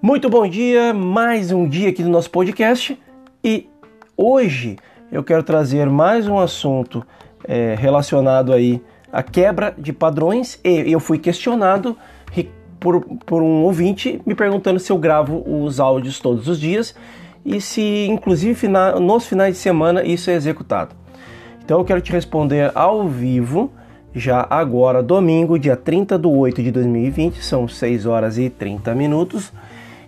Muito bom dia, mais um dia aqui do nosso podcast. E hoje eu quero trazer mais um assunto é, relacionado aí à quebra de padrões. E eu fui questionado por, por um ouvinte me perguntando se eu gravo os áudios todos os dias e se inclusive nos finais de semana isso é executado. Então eu quero te responder ao vivo já agora, domingo, dia 30 de 8 de 2020, são 6 horas e 30 minutos,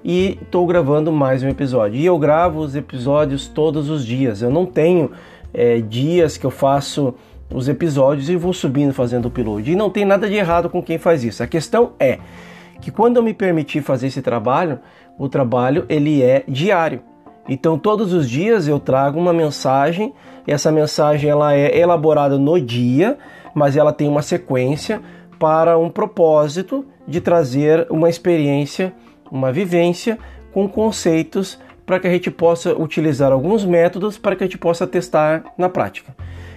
e estou gravando mais um episódio. E eu gravo os episódios todos os dias, eu não tenho é, dias que eu faço os episódios e vou subindo fazendo o upload. E não tem nada de errado com quem faz isso. A questão é que quando eu me permitir fazer esse trabalho, o trabalho ele é diário. Então todos os dias eu trago uma mensagem, essa mensagem ela é elaborada no dia, mas ela tem uma sequência para um propósito de trazer uma experiência, uma vivência com conceitos para que a gente possa utilizar alguns métodos para que a gente possa testar na prática.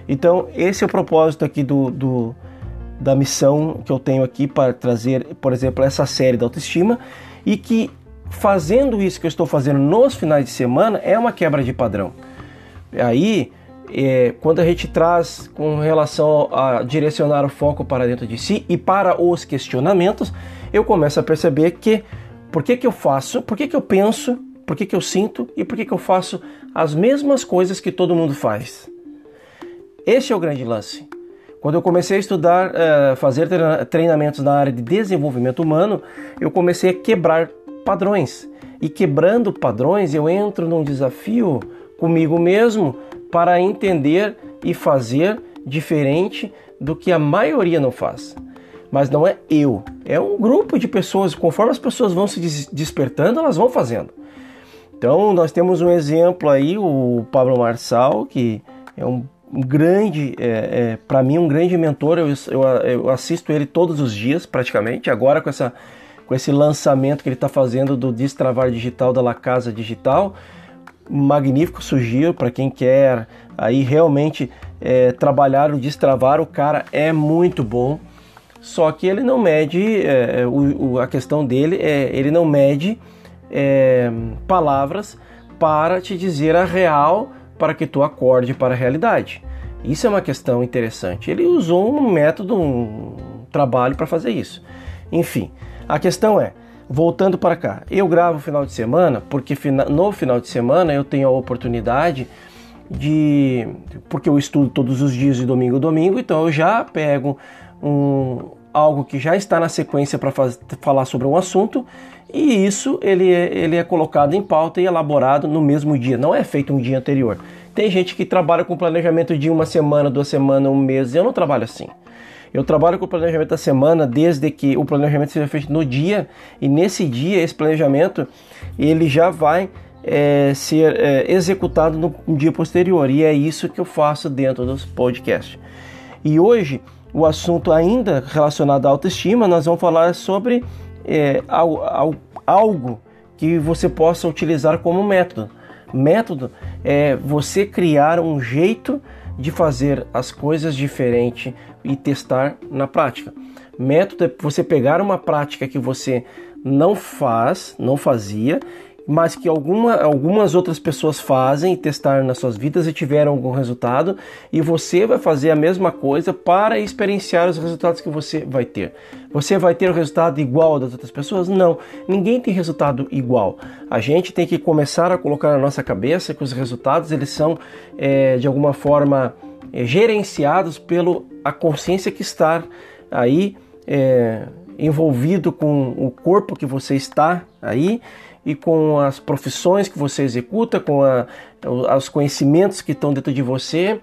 Então, esse é o propósito aqui do, do da missão que eu tenho aqui para trazer, por exemplo, essa série da autoestima e que fazendo isso que eu estou fazendo nos finais de semana é uma quebra de padrão. Aí é, quando a gente traz com relação a direcionar o foco para dentro de si e para os questionamentos, eu começo a perceber que por que, que eu faço, por que, que eu penso, por que, que eu sinto e por que, que eu faço as mesmas coisas que todo mundo faz. Esse é o grande lance. Quando eu comecei a estudar, uh, fazer treinamentos na área de desenvolvimento humano, eu comecei a quebrar padrões. E quebrando padrões, eu entro num desafio comigo mesmo para entender e fazer diferente do que a maioria não faz. Mas não é eu, é um grupo de pessoas. Conforme as pessoas vão se despertando, elas vão fazendo. Então, nós temos um exemplo aí, o Pablo Marçal, que é um grande, é, é, para mim, um grande mentor. Eu, eu, eu, assisto ele todos os dias, praticamente. Agora, com, essa, com esse lançamento que ele está fazendo do Destravar Digital da La Casa Digital, magnífico, sugiro para quem quer aí realmente é, trabalhar o destravar, o cara é muito bom. Só que ele não mede, é, é, o, o, a questão dele é ele não mede é, palavras para te dizer a real para que tu acorde para a realidade. Isso é uma questão interessante. Ele usou um método, um trabalho para fazer isso. Enfim, a questão é, voltando para cá, eu gravo final de semana porque no final de semana eu tenho a oportunidade de. porque eu estudo todos os dias de domingo a domingo, então eu já pego um, algo que já está na sequência para falar sobre um assunto e isso ele é, ele é colocado em pauta e elaborado no mesmo dia, não é feito um dia anterior. Tem gente que trabalha com planejamento de uma semana, duas semanas, um mês, eu não trabalho assim. Eu trabalho com o planejamento da semana desde que o planejamento seja feito no dia e nesse dia esse planejamento ele já vai é, ser é, executado no dia posterior e é isso que eu faço dentro dos podcasts. E hoje o assunto ainda relacionado à autoestima nós vamos falar sobre é, algo que você possa utilizar como método. Método é você criar um jeito de fazer as coisas diferente e testar na prática. Método é você pegar uma prática que você não faz, não fazia, mas que alguma, algumas outras pessoas fazem testaram nas suas vidas e tiveram algum resultado, e você vai fazer a mesma coisa para experienciar os resultados que você vai ter. Você vai ter o resultado igual das outras pessoas? Não, ninguém tem resultado igual. A gente tem que começar a colocar na nossa cabeça que os resultados eles são é, de alguma forma é, gerenciados pela a consciência que está aí é, envolvido com o corpo que você está aí e com as profissões que você executa, com a, os conhecimentos que estão dentro de você,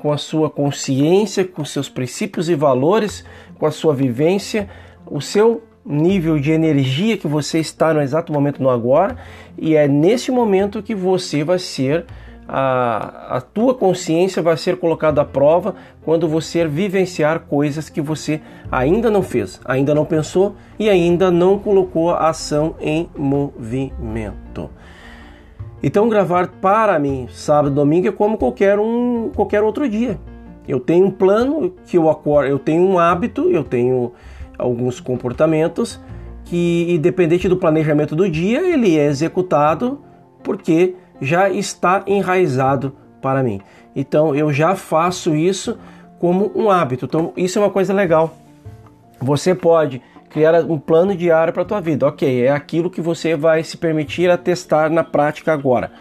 com a sua consciência, com seus princípios e valores, com a sua vivência, o seu nível de energia que você está no exato momento no agora, e é nesse momento que você vai ser a, a tua consciência vai ser colocada à prova quando você vivenciar coisas que você ainda não fez, ainda não pensou e ainda não colocou a ação em movimento. Então gravar para mim sábado domingo é como qualquer um qualquer outro dia. Eu tenho um plano que eu acordo, eu tenho um hábito, eu tenho alguns comportamentos que, independente do planejamento do dia, ele é executado porque já está enraizado para mim. Então eu já faço isso como um hábito. Então isso é uma coisa legal. Você pode criar um plano diário para a tua vida. Ok, é aquilo que você vai se permitir a testar na prática agora.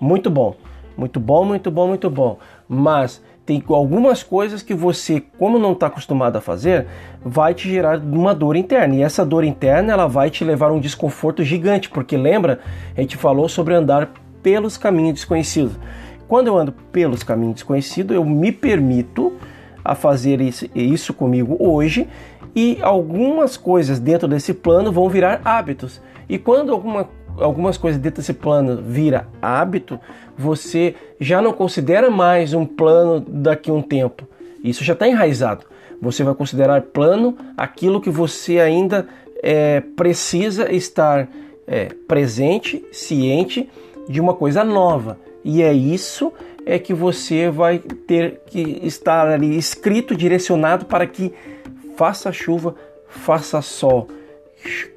Muito bom, muito bom, muito bom, muito bom. Mas tem algumas coisas que você, como não está acostumado a fazer, vai te gerar uma dor interna. E essa dor interna ela vai te levar a um desconforto gigante, porque lembra, a gente falou sobre andar pelos caminhos desconhecidos. Quando eu ando pelos caminhos desconhecidos, eu me permito a fazer isso, comigo hoje e algumas coisas dentro desse plano vão virar hábitos. E quando alguma, algumas coisas dentro desse plano vira hábito, você já não considera mais um plano daqui a um tempo. Isso já está enraizado. Você vai considerar plano aquilo que você ainda é, precisa estar é, presente, ciente de uma coisa nova. E é isso é que você vai ter que estar ali escrito, direcionado para que faça chuva, faça sol,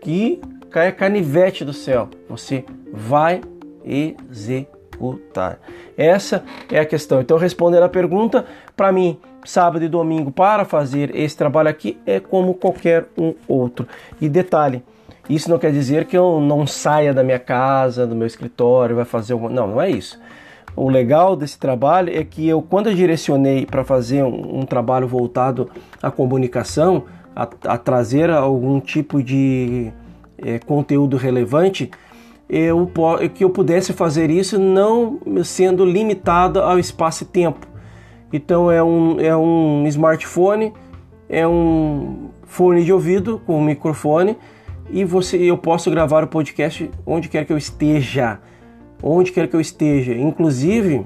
que caia canivete do céu. Você vai executar. Essa é a questão. Então, respondendo a pergunta, para mim, sábado e domingo para fazer esse trabalho aqui é como qualquer um outro. E detalhe, isso não quer dizer que eu não saia da minha casa, do meu escritório, vai fazer uma... Não, não é isso. O legal desse trabalho é que eu, quando eu direcionei para fazer um, um, trabalho voltado à comunicação, a, a trazer algum tipo de é, conteúdo relevante, eu, que eu pudesse fazer isso não sendo limitado ao espaço e tempo. Então é um, é um smartphone, é um fone de ouvido com um microfone e você, eu posso gravar o podcast onde quer que eu esteja, onde quer que eu esteja. Inclusive,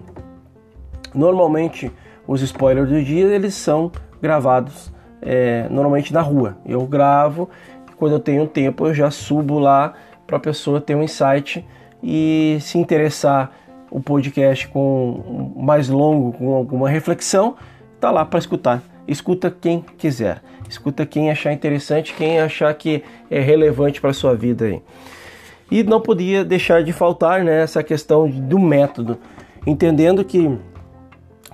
normalmente os spoilers do dia eles são gravados é, normalmente na rua. Eu gravo, quando eu tenho tempo eu já subo lá para a pessoa ter um insight e se interessar o podcast com mais longo, com alguma reflexão, tá lá para escutar. Escuta quem quiser. Escuta quem achar interessante, quem achar que é relevante para sua vida aí. E não podia deixar de faltar né, essa questão do método, entendendo que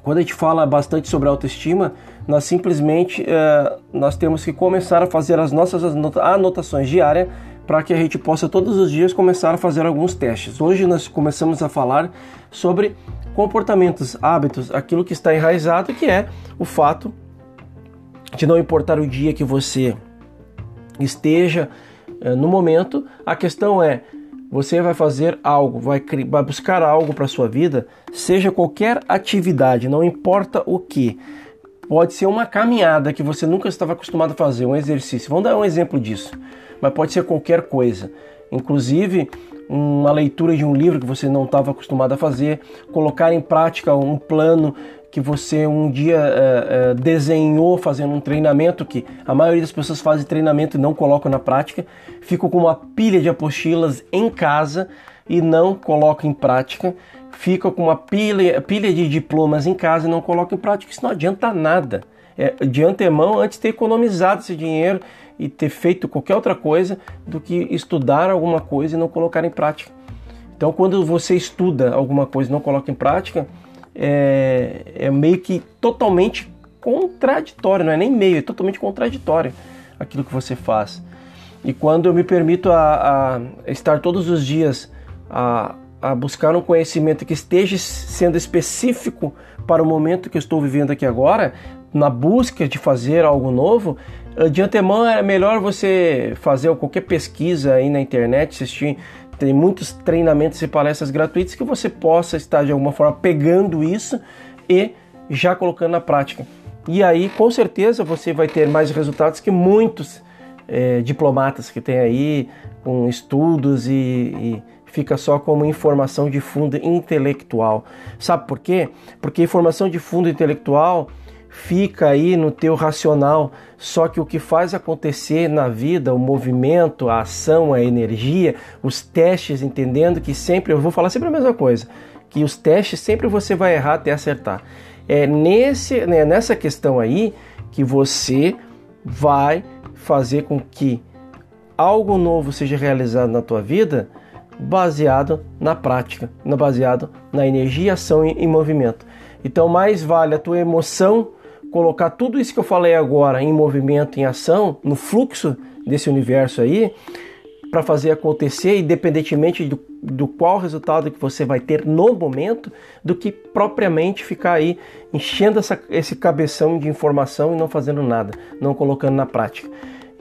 quando a gente fala bastante sobre autoestima, nós simplesmente é, nós temos que começar a fazer as nossas anotações diárias para que a gente possa todos os dias começar a fazer alguns testes. Hoje nós começamos a falar sobre comportamentos, hábitos, aquilo que está enraizado, que é o fato de não importar o dia que você esteja é, no momento, a questão é você vai fazer algo, vai, vai buscar algo para sua vida, seja qualquer atividade, não importa o que. Pode ser uma caminhada que você nunca estava acostumado a fazer, um exercício. Vamos dar um exemplo disso. Mas pode ser qualquer coisa. Inclusive, uma leitura de um livro que você não estava acostumado a fazer, colocar em prática um plano que você um dia é, é, desenhou fazendo um treinamento que a maioria das pessoas fazem treinamento e não colocam na prática, ficam com uma pilha de apostilas em casa e não colocam em prática, ficam com uma pilha, pilha de diplomas em casa e não colocam em prática, isso não adianta nada. É, de antemão, antes ter economizado esse dinheiro e ter feito qualquer outra coisa do que estudar alguma coisa e não colocar em prática. Então, quando você estuda alguma coisa e não coloca em prática, é, é meio que totalmente contraditório, não é nem meio, é totalmente contraditório aquilo que você faz. E quando eu me permito a, a estar todos os dias a, a, buscar um conhecimento que esteja sendo específico para o momento que eu estou vivendo aqui agora, na busca de fazer algo novo, de antemão é melhor você fazer qualquer pesquisa aí na internet, assistir tem muitos treinamentos e palestras gratuitas que você possa estar de alguma forma pegando isso e já colocando na prática. E aí, com certeza, você vai ter mais resultados que muitos é, diplomatas que tem aí com estudos e, e fica só como informação de fundo intelectual. Sabe por quê? Porque informação de fundo intelectual fica aí no teu racional, só que o que faz acontecer na vida, o movimento, a ação, a energia, os testes, entendendo que sempre, eu vou falar sempre a mesma coisa, que os testes sempre você vai errar até acertar. É nesse, né, nessa questão aí que você vai fazer com que algo novo seja realizado na tua vida baseado na prática, baseado na energia, ação e movimento. Então, mais vale a tua emoção colocar tudo isso que eu falei agora em movimento, em ação, no fluxo desse universo aí, para fazer acontecer, independentemente do, do qual resultado que você vai ter no momento, do que propriamente ficar aí enchendo essa, esse cabeção de informação e não fazendo nada, não colocando na prática.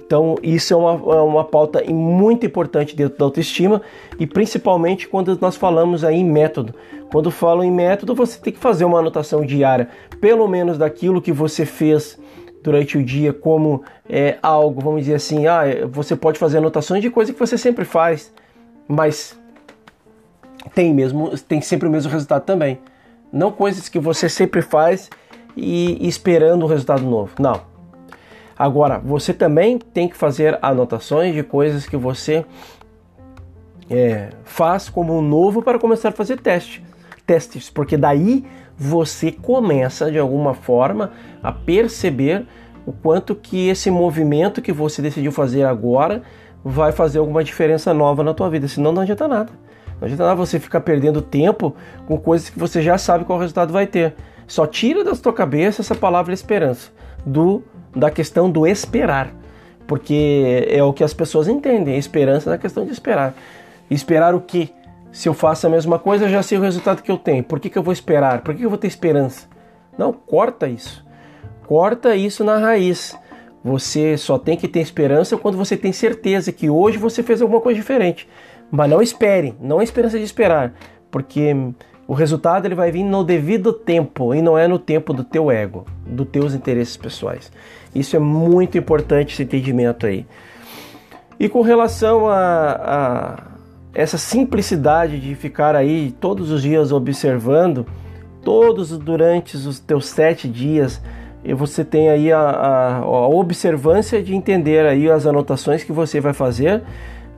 Então, isso é uma, é uma pauta muito importante dentro da autoestima e principalmente quando nós falamos aí em método. Quando falo em método, você tem que fazer uma anotação diária, pelo menos daquilo que você fez durante o dia, como é, algo, vamos dizer assim, ah, você pode fazer anotações de coisa que você sempre faz, mas tem mesmo, tem sempre o mesmo resultado também. Não coisas que você sempre faz e esperando um resultado novo. Não Agora, você também tem que fazer anotações de coisas que você é, faz como novo para começar a fazer teste, testes, porque daí você começa de alguma forma a perceber o quanto que esse movimento que você decidiu fazer agora vai fazer alguma diferença nova na tua vida, senão não adianta nada. Não adianta nada você ficar perdendo tempo com coisas que você já sabe qual resultado vai ter. Só tira da tua cabeça essa palavra esperança do da questão do esperar, porque é o que as pessoas entendem, a esperança da questão de esperar. Esperar o quê? Se eu faço a mesma coisa, eu já sei o resultado que eu tenho. Por que, que eu vou esperar? Por que, que eu vou ter esperança? Não, corta isso. Corta isso na raiz. Você só tem que ter esperança quando você tem certeza que hoje você fez alguma coisa diferente. Mas não espere, não é esperança de esperar, porque o resultado ele vai vir no devido tempo e não é no tempo do teu ego, dos teus interesses pessoais. Isso é muito importante esse entendimento aí. E com relação a, a essa simplicidade de ficar aí todos os dias observando, todos durante os teus sete dias, você tem aí a, a, a observância de entender aí as anotações que você vai fazer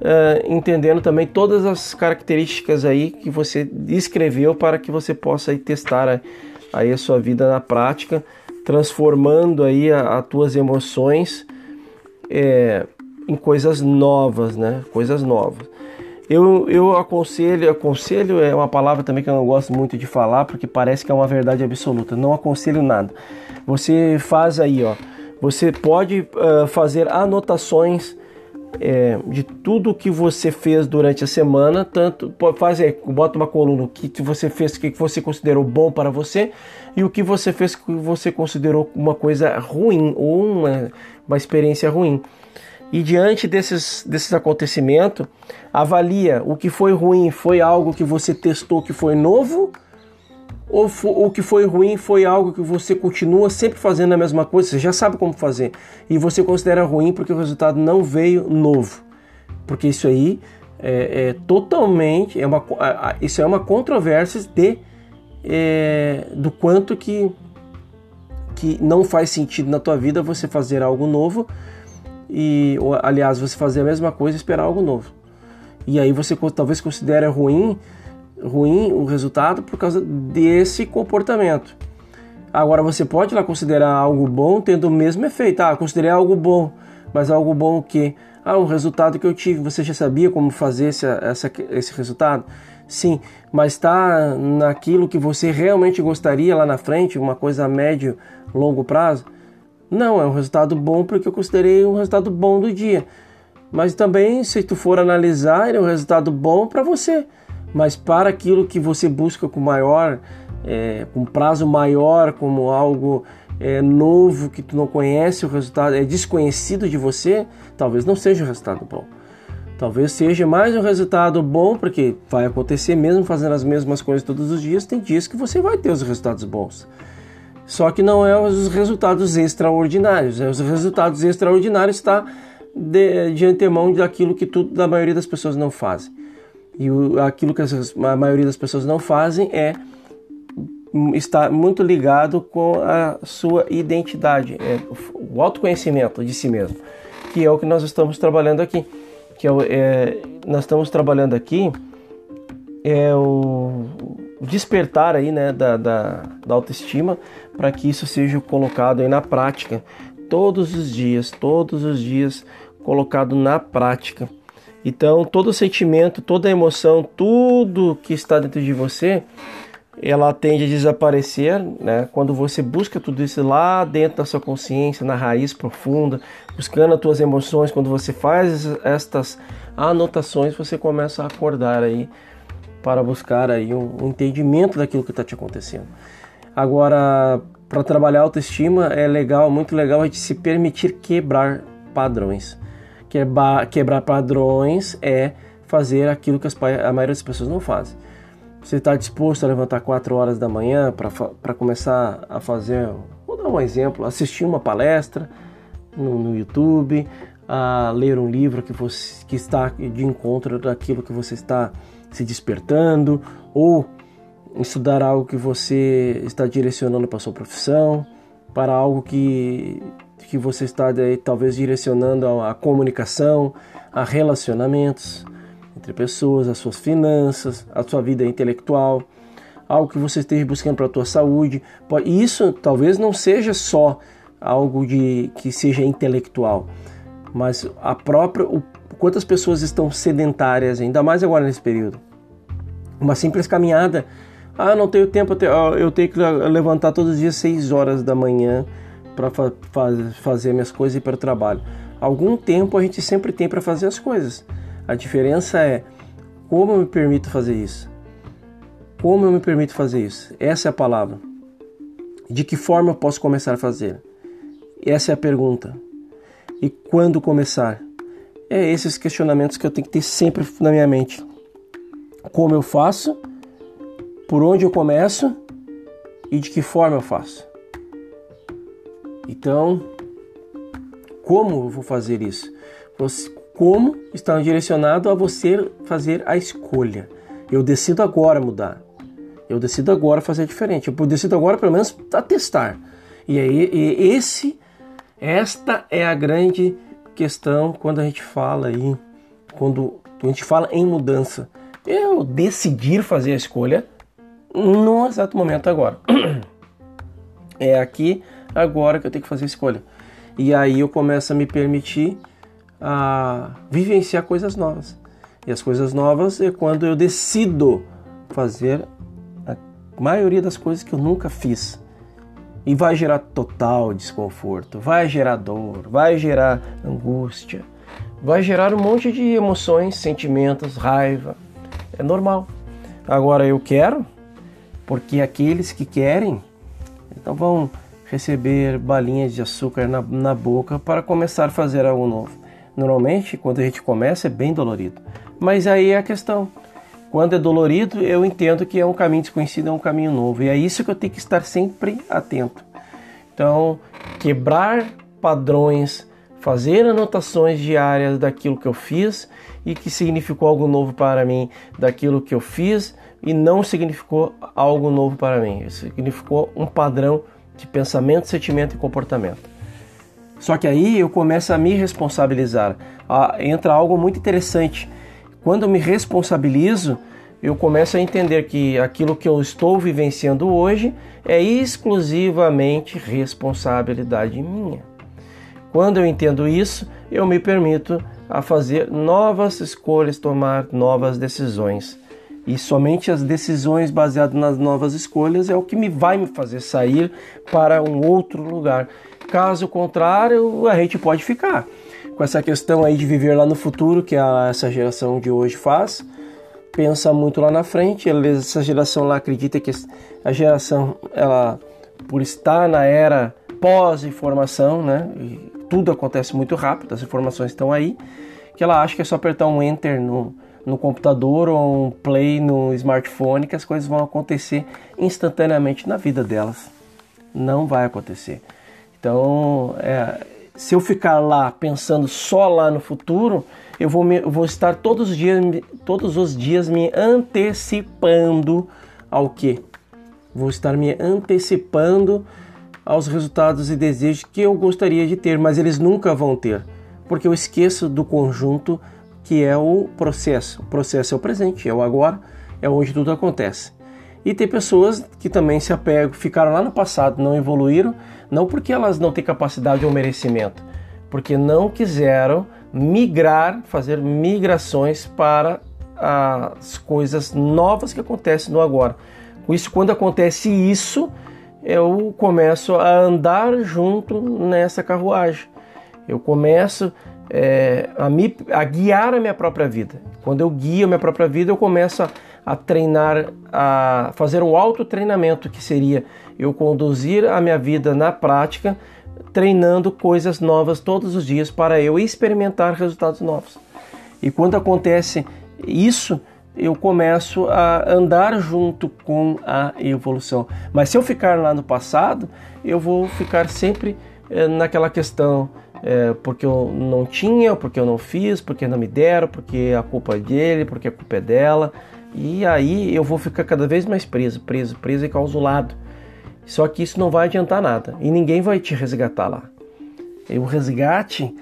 uh, entendendo também todas as características aí que você descreveu para que você possa aí testar aí a sua vida na prática, transformando aí as tuas emoções é, em coisas novas, né? Coisas novas. Eu, eu aconselho, aconselho é uma palavra também que eu não gosto muito de falar porque parece que é uma verdade absoluta. Não aconselho nada. Você faz aí, ó. Você pode uh, fazer anotações é, de tudo que você fez durante a semana, tanto faz aí, bota uma coluna o que você fez, o que você considerou bom para você e o que você fez que você considerou uma coisa ruim ou uma, uma experiência ruim. E diante desses, desses acontecimentos, avalia o que foi ruim, foi algo que você testou que foi novo ou o que foi ruim foi algo que você continua sempre fazendo a mesma coisa, você já sabe como fazer, e você considera ruim porque o resultado não veio novo. Porque isso aí é, é totalmente, é uma, isso é uma controvérsia de, é, do quanto que, que não faz sentido na tua vida você fazer algo novo, e ou, aliás, você fazer a mesma coisa e esperar algo novo. E aí você talvez considere ruim ruim o resultado por causa desse comportamento. Agora você pode lá considerar algo bom tendo o mesmo efeito. Ah, considerei algo bom, mas algo bom o quê? Ah, o resultado que eu tive, você já sabia como fazer esse, essa, esse resultado? Sim, mas está naquilo que você realmente gostaria lá na frente, uma coisa a médio, longo prazo? Não, é um resultado bom porque eu considerei um resultado bom do dia. Mas também, se tu for analisar, é um resultado bom para você mas para aquilo que você busca com maior, é, com prazo maior, como algo é, novo que tu não conhece, o resultado é desconhecido de você, talvez não seja um resultado bom. Talvez seja mais um resultado bom, porque vai acontecer mesmo fazendo as mesmas coisas todos os dias, tem dias que você vai ter os resultados bons. Só que não é os resultados extraordinários. É os resultados extraordinários está de, de antemão daquilo que tudo da maioria das pessoas não fazem. E o, aquilo que a maioria das pessoas não fazem é estar muito ligado com a sua identidade, é o autoconhecimento de si mesmo, que é o que nós estamos trabalhando aqui. Que é, é nós estamos trabalhando aqui é o despertar aí, né, da, da, da autoestima para que isso seja colocado aí na prática todos os dias, todos os dias colocado na prática. Então, todo sentimento, toda emoção, tudo que está dentro de você, ela tende a desaparecer, né? Quando você busca tudo isso lá dentro da sua consciência, na raiz profunda, buscando as tuas emoções, quando você faz estas anotações, você começa a acordar aí para buscar aí um, entendimento daquilo que está te acontecendo. Agora, para trabalhar autoestima é legal, muito legal a gente se permitir quebrar padrões. Quebrar, quebrar padrões é fazer aquilo que as, a maioria das pessoas não fazem. Você está disposto a levantar 4 horas da manhã para começar a fazer, vou dar um exemplo, assistir uma palestra no, no YouTube, a ler um livro que, você, que está de encontro daquilo que você está se despertando, ou estudar algo que você está direcionando para sua profissão, para algo que, que você está daí, talvez direcionando a comunicação, a relacionamentos entre pessoas, as suas finanças, a sua vida intelectual, algo que você esteja buscando para a tua saúde. Isso talvez não seja só algo de que seja intelectual, mas a própria o, quantas pessoas estão sedentárias, ainda mais agora nesse período. Uma simples caminhada, ah, não tenho tempo, eu tenho que levantar todos os dias 6 horas da manhã para fa fazer minhas coisas e para o trabalho. Algum tempo a gente sempre tem para fazer as coisas. A diferença é como eu me permito fazer isso. Como eu me permito fazer isso? Essa é a palavra. De que forma eu posso começar a fazer? Essa é a pergunta. E quando começar? É esses questionamentos que eu tenho que ter sempre na minha mente. Como eu faço? Por onde eu começo? E de que forma eu faço? Então, como eu vou fazer isso? como está direcionado a você fazer a escolha. Eu decido agora mudar. Eu decido agora fazer diferente. Eu decido agora pelo menos a testar. E aí e esse esta é a grande questão quando a gente fala aí, quando a gente fala em mudança. Eu decidir fazer a escolha no exato momento agora. É aqui agora que eu tenho que fazer a escolha. E aí eu começo a me permitir a vivenciar coisas novas. E as coisas novas é quando eu decido fazer a maioria das coisas que eu nunca fiz. E vai gerar total desconforto, vai gerar dor, vai gerar angústia, vai gerar um monte de emoções, sentimentos, raiva. É normal. Agora eu quero, porque aqueles que querem, então vão receber balinhas de açúcar na, na boca para começar a fazer algo novo. Normalmente, quando a gente começa, é bem dolorido. Mas aí é a questão. Quando é dolorido, eu entendo que é um caminho desconhecido, é um caminho novo. E é isso que eu tenho que estar sempre atento. Então, quebrar padrões, fazer anotações diárias daquilo que eu fiz e que significou algo novo para mim, daquilo que eu fiz e não significou algo novo para mim. Significou um padrão de pensamento, sentimento e comportamento. Só que aí eu começo a me responsabilizar. Ah, entra algo muito interessante. Quando eu me responsabilizo, eu começo a entender que aquilo que eu estou vivenciando hoje é exclusivamente responsabilidade minha. Quando eu entendo isso, eu me permito a fazer novas escolhas, tomar novas decisões. E somente as decisões baseadas nas novas escolhas é o que me vai me fazer sair para um outro lugar. Caso contrário, a gente pode ficar com essa questão aí de viver lá no futuro, que a, essa geração de hoje faz. Pensa muito lá na frente. Essa geração lá acredita que a geração, ela, por estar na era pós-informação, né? tudo acontece muito rápido, as informações estão aí, que ela acha que é só apertar um enter no, no computador ou um play no smartphone que as coisas vão acontecer instantaneamente na vida delas. Não vai acontecer. Então, é, se eu ficar lá pensando só lá no futuro, eu vou, me, eu vou estar todos os, dias, todos os dias me antecipando ao que? Vou estar me antecipando aos resultados e desejos que eu gostaria de ter, mas eles nunca vão ter, porque eu esqueço do conjunto que é o processo. O processo é o presente, é o agora, é onde tudo acontece. E tem pessoas que também se apegam, ficaram lá no passado, não evoluíram, não porque elas não têm capacidade ou merecimento, porque não quiseram migrar, fazer migrações para as coisas novas que acontecem no agora. Com isso, quando acontece isso, eu começo a andar junto nessa carruagem. Eu começo é, a, me, a guiar a minha própria vida. Quando eu guio a minha própria vida, eu começo a, a treinar, a fazer um autotreinamento, que seria eu conduzir a minha vida na prática, treinando coisas novas todos os dias para eu experimentar resultados novos. E quando acontece isso, eu começo a andar junto com a evolução. Mas se eu ficar lá no passado, eu vou ficar sempre é, naquela questão é, porque eu não tinha, porque eu não fiz, porque não me deram, porque a culpa é dele, porque a culpa é dela. E aí eu vou ficar cada vez mais preso, preso, preso e causulado. Só que isso não vai adiantar nada e ninguém vai te resgatar lá. E o resgate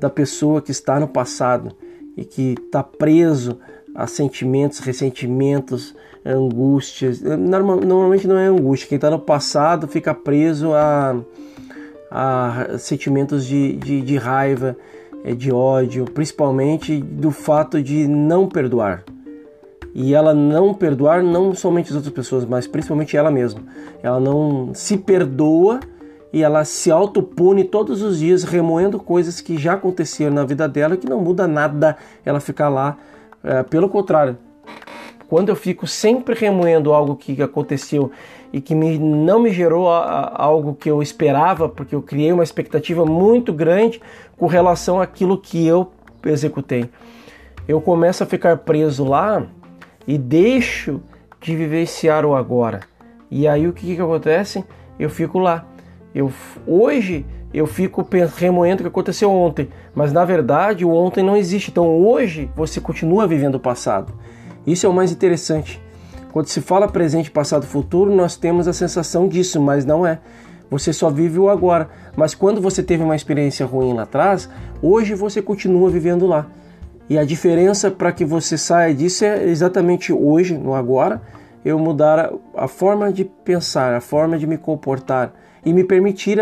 da pessoa que está no passado e que está preso a sentimentos, ressentimentos, angústias. Normalmente não é angústia. Quem está no passado fica preso a, a sentimentos de, de, de raiva, é, de ódio, principalmente do fato de não perdoar e ela não perdoar não somente as outras pessoas, mas principalmente ela mesma. Ela não se perdoa e ela se autopune todos os dias remoendo coisas que já aconteceram na vida dela que não muda nada ela ficar lá. É, pelo contrário, quando eu fico sempre remoendo algo que aconteceu e que me, não me gerou a, a, algo que eu esperava, porque eu criei uma expectativa muito grande com relação àquilo que eu executei. Eu começo a ficar preso lá e deixo de vivenciar o agora. E aí o que, que acontece? Eu fico lá. Eu, hoje eu fico remoendo o que aconteceu ontem, mas na verdade o ontem não existe. Então hoje você continua vivendo o passado. Isso é o mais interessante. Quando se fala presente, passado, futuro, nós temos a sensação disso, mas não é. Você só vive o agora. Mas quando você teve uma experiência ruim lá atrás, hoje você continua vivendo lá. E a diferença para que você saia disso é exatamente hoje, no agora, eu mudar a, forma de pensar, a forma de me comportar e me permitir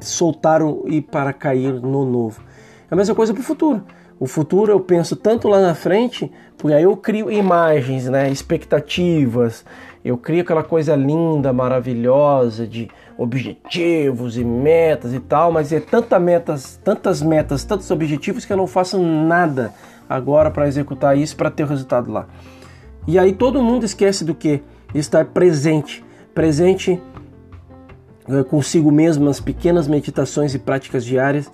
soltar o, e para cair no novo. É a mesma coisa para o futuro. O futuro eu penso tanto lá na frente, porque aí eu crio imagens, né, expectativas, eu crio aquela coisa linda, maravilhosa de objetivos e metas e tal, mas é tanta metas, tantas metas, tantos objetivos que eu não faço nada agora para executar isso para ter o resultado lá. E aí todo mundo esquece do que? Estar presente, presente eh, consigo mesmo nas pequenas meditações e práticas diárias,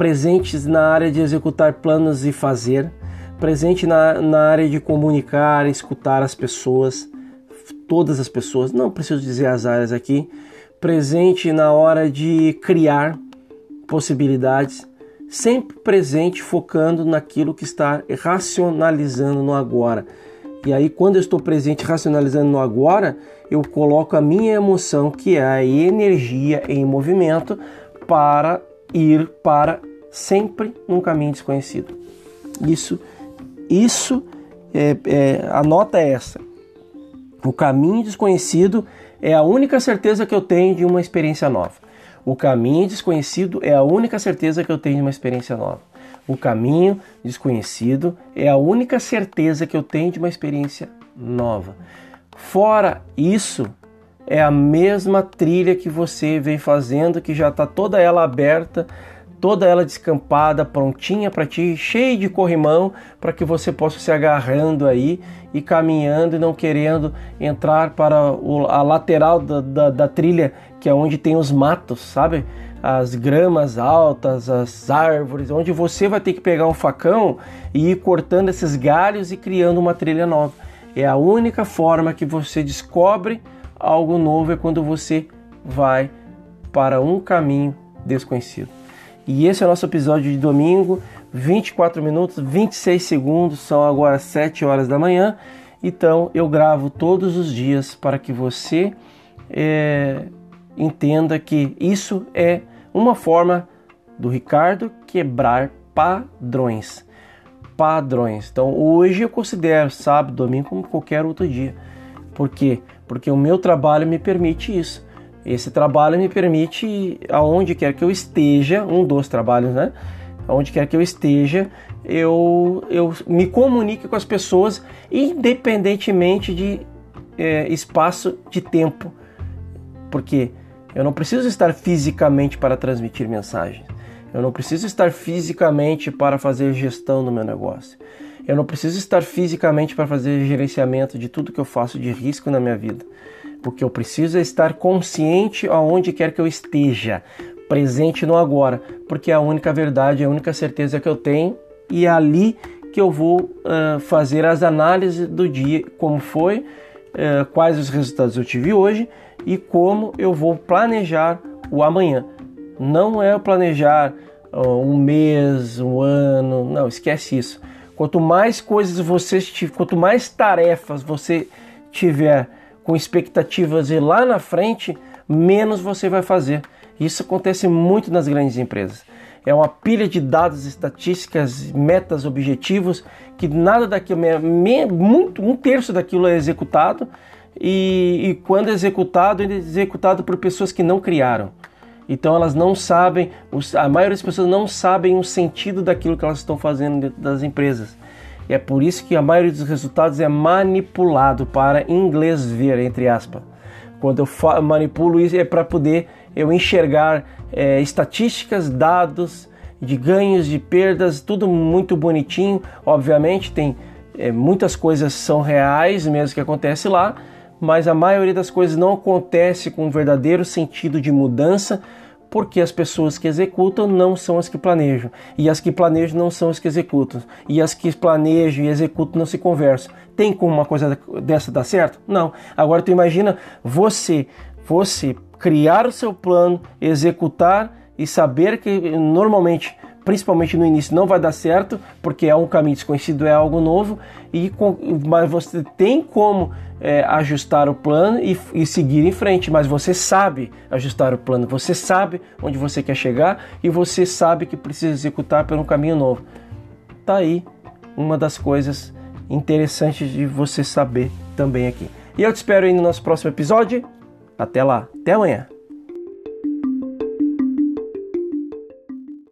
presentes na área de executar planos e fazer, presente na, na área de comunicar, escutar as pessoas, todas as pessoas, não preciso dizer as áreas aqui, presente na hora de criar possibilidades, sempre presente focando naquilo que está racionalizando no agora. E aí, quando eu estou presente racionalizando no agora, eu coloco a minha emoção, que é a energia em movimento, para ir para sempre num caminho desconhecido. Isso, isso é, é, a nota é essa. O caminho desconhecido é a única certeza que eu tenho de uma experiência nova. O caminho desconhecido é a única certeza que eu tenho de uma experiência nova. O caminho desconhecido é a única certeza que eu tenho de uma experiência nova. Fora isso, é a mesma trilha que você vem fazendo, que já está toda ela aberta toda ela descampada, prontinha para ti, cheia de corrimão, para que você possa se agarrando aí e caminhando e não querendo entrar para a lateral da, da, da trilha, que é onde tem os matos, sabe? As gramas altas, as árvores, onde você vai ter que pegar um facão e ir cortando esses galhos e criando uma trilha nova. É a única forma que você descobre algo novo é quando você vai para um caminho desconhecido. E esse é o nosso episódio de domingo, 24 minutos, 26 segundos, são agora 7 horas da manhã. Então eu gravo todos os dias para que você é, entenda que isso é uma forma do Ricardo quebrar padrões. Padrões. Então hoje eu considero sábado, domingo como qualquer outro dia. Por quê? Porque o meu trabalho me permite isso. Esse trabalho me permite, aonde quer que eu esteja, um dos trabalhos, né? aonde quer que eu esteja, eu, eu me comunique com as pessoas, independentemente de é, espaço de tempo. Porque eu não preciso estar fisicamente para transmitir mensagens. Eu não preciso estar fisicamente para fazer gestão do meu negócio. Eu não preciso estar fisicamente para fazer gerenciamento de tudo que eu faço de risco na minha vida. O que eu preciso estar consciente aonde quer que eu esteja, presente no agora, porque é a única verdade, é a única certeza que eu tenho e é ali que eu vou uh, fazer as análises do dia, como foi, uh, quais os resultados eu tive hoje e como eu vou planejar o amanhã. Não é planejar uh, um mês, um ano, não, esquece isso. Quanto mais coisas você quanto mais tarefas você tiver com expectativas e lá na frente, menos você vai fazer. Isso acontece muito nas grandes empresas. É uma pilha de dados, estatísticas, metas, objetivos, que nada daquilo, muito, um terço daquilo é executado, e, e quando é executado, é executado por pessoas que não criaram. Então elas não sabem, a maioria das pessoas não sabem o sentido daquilo que elas estão fazendo dentro das empresas. É por isso que a maioria dos resultados é manipulado para inglês ver, entre aspas. Quando eu manipulo isso é para poder eu enxergar é, estatísticas, dados de ganhos, de perdas, tudo muito bonitinho. Obviamente tem é, muitas coisas são reais mesmo que acontece lá, mas a maioria das coisas não acontece com um verdadeiro sentido de mudança, porque as pessoas que executam não são as que planejam, e as que planejam não são as que executam, e as que planejam e executam não se conversam. Tem como uma coisa dessa dar certo? Não. Agora tu imagina você, você criar o seu plano, executar e saber que normalmente principalmente no início não vai dar certo, porque é um caminho desconhecido, é algo novo, e mas você tem como é, ajustar o plano e, e, seguir em frente, mas você sabe ajustar o plano, você sabe onde você quer chegar e você sabe que precisa executar por um caminho novo. Tá aí uma das coisas interessantes de você saber também aqui. E eu te espero aí no nosso próximo episódio. Até lá, até amanhã.